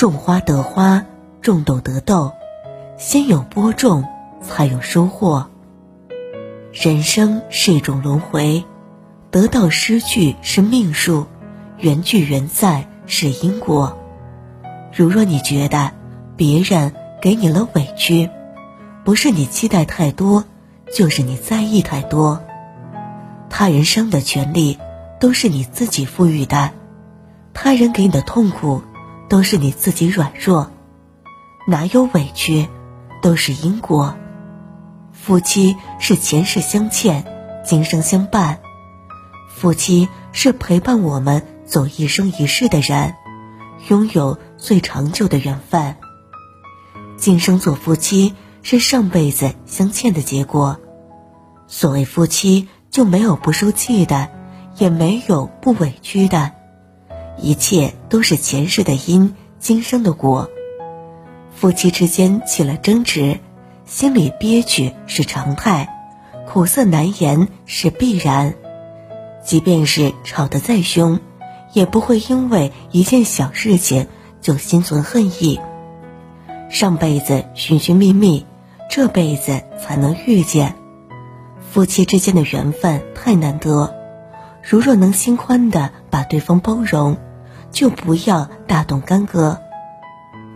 种花得花，种豆得豆，先有播种，才有收获。人生是一种轮回，得到失去是命数，缘聚缘散是因果。如若你觉得别人给你了委屈，不是你期待太多，就是你在意太多。他人生的权利都是你自己赋予的，他人给你的痛苦都是你自己软弱，哪有委屈，都是因果。夫妻是前世相欠，今生相伴；夫妻是陪伴我们走一生一世的人，拥有最长久的缘分。今生做夫妻是上辈子相欠的结果。所谓夫妻。就没有不受气的，也没有不委屈的，一切都是前世的因，今生的果。夫妻之间起了争执，心里憋屈是常态，苦涩难言是必然。即便是吵得再凶，也不会因为一件小事情就心存恨意。上辈子寻寻觅觅，这辈子才能遇见。夫妻之间的缘分太难得，如若能心宽的把对方包容，就不要大动干戈。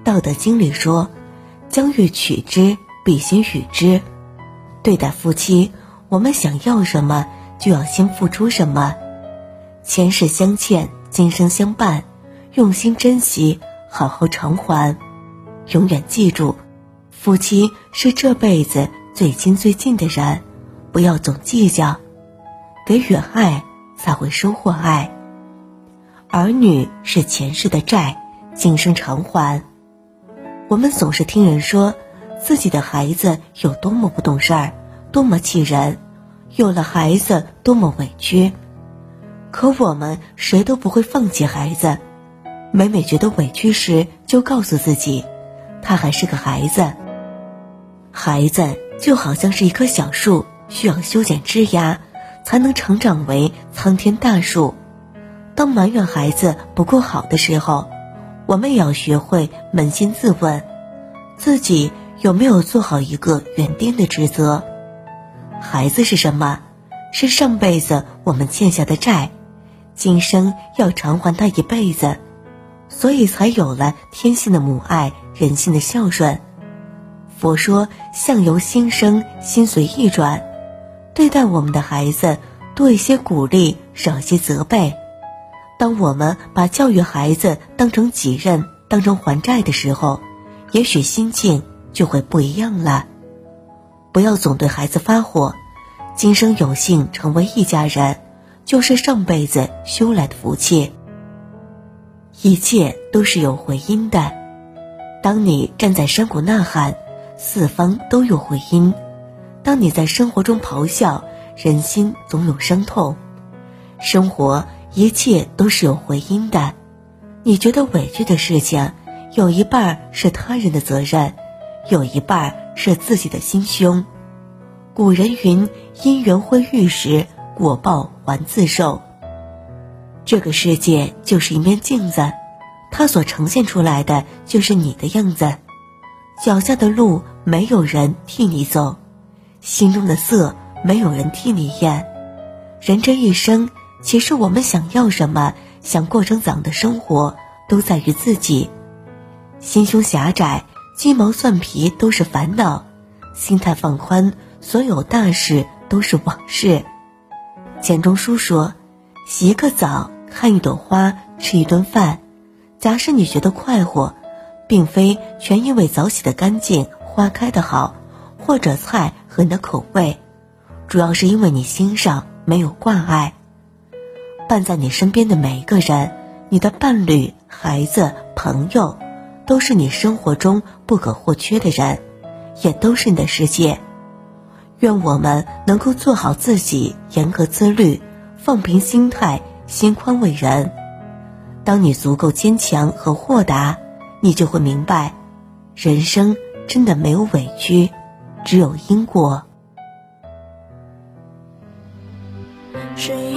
道德经里说：“将欲取之，必先予之。”对待夫妻，我们想要什么，就要先付出什么。前世相欠，今生相伴，用心珍惜，好好偿还。永远记住，夫妻是这辈子最亲最近的人。不要总计较，给予爱才会收获爱。儿女是前世的债，今生偿还。我们总是听人说，自己的孩子有多么不懂事儿，多么气人，有了孩子多么委屈。可我们谁都不会放弃孩子，每每觉得委屈时，就告诉自己，他还是个孩子。孩子就好像是一棵小树。需要修剪枝芽，才能成长为苍天大树。当埋怨孩子不够好的时候，我们也要学会扪心自问，自己有没有做好一个园丁的职责？孩子是什么？是上辈子我们欠下的债，今生要偿还他一辈子，所以才有了天性的母爱，人性的孝顺。佛说：相由心生，心随意转。对待我们的孩子，多一些鼓励，少些责备。当我们把教育孩子当成己任、当成还债的时候，也许心境就会不一样了。不要总对孩子发火。今生有幸成为一家人，就是上辈子修来的福气。一切都是有回音的。当你站在山谷呐喊，四方都有回音。当你在生活中咆哮，人心总有伤痛。生活一切都是有回音的。你觉得委屈的事情，有一半是他人的责任，有一半是自己的心胸。古人云：“因缘会遇时，果报还自受。”这个世界就是一面镜子，它所呈现出来的就是你的样子。脚下的路，没有人替你走。心中的色，没有人替你验。人这一生，其实我们想要什么，想过成怎样的生活，都在于自己。心胸狭窄，鸡毛蒜皮都是烦恼；心态放宽，所有大事都是往事。钱钟书说：“洗一个澡，看一朵花，吃一顿饭。假使你觉得快活，并非全因为澡洗的干净，花开的好。”或者菜和你的口味，主要是因为你心上没有挂碍。伴在你身边的每一个人，你的伴侣、孩子、朋友，都是你生活中不可或缺的人，也都是你的世界。愿我们能够做好自己，严格自律，放平心态，心宽为人。当你足够坚强和豁达，你就会明白，人生真的没有委屈。只有因果。谁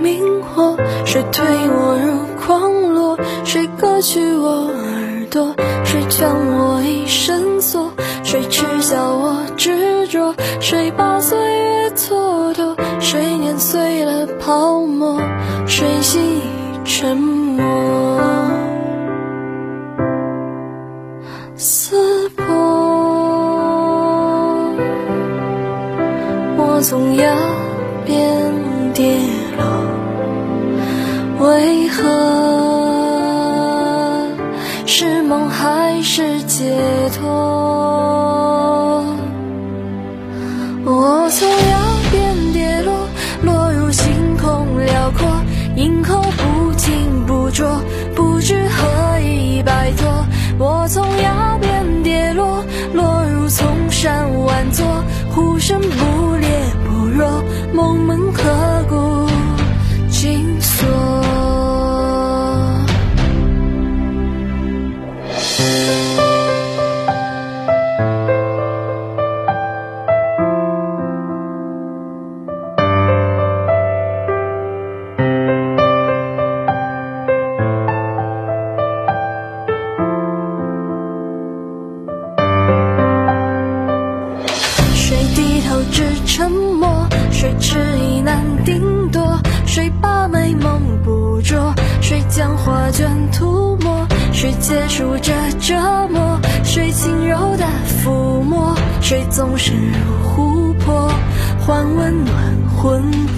明火？谁推我入狂落？谁割去我耳朵？谁将我一生锁？谁耻笑我执着？谁把岁月蹉跎？谁碾碎了泡沫？谁心已沉默？何是梦还是解脱？我从崖边跌落，落入星空辽阔，银河不清不浊，不知何以摆脱。我从崖边跌落，落入丛山万座，呼声不烈不弱，梦门刻骨卷涂抹？谁结束这折磨？谁轻柔的抚摸？谁纵身入湖泊，换温暖魂魄？